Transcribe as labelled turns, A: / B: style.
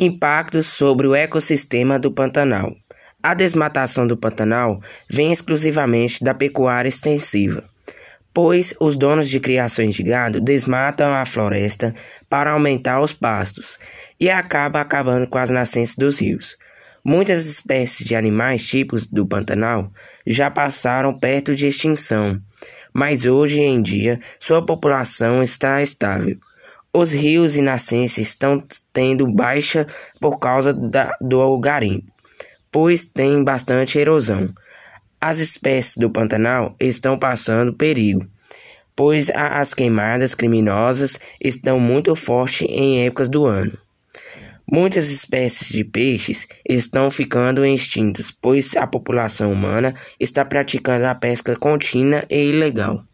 A: Impactos sobre o ecossistema do Pantanal. A desmatação do Pantanal vem exclusivamente da pecuária extensiva, pois os donos de criações de gado desmatam a floresta para aumentar os pastos e acaba acabando com as nascentes dos rios. Muitas espécies de animais tipos do Pantanal já passaram perto de extinção, mas hoje em dia sua população está estável. Os rios e nascentes estão tendo baixa por causa da, do garimpo, pois tem bastante erosão. As espécies do Pantanal estão passando perigo, pois as queimadas criminosas estão muito fortes em épocas do ano. Muitas espécies de peixes estão ficando extintas, pois a população humana está praticando a pesca contínua e ilegal.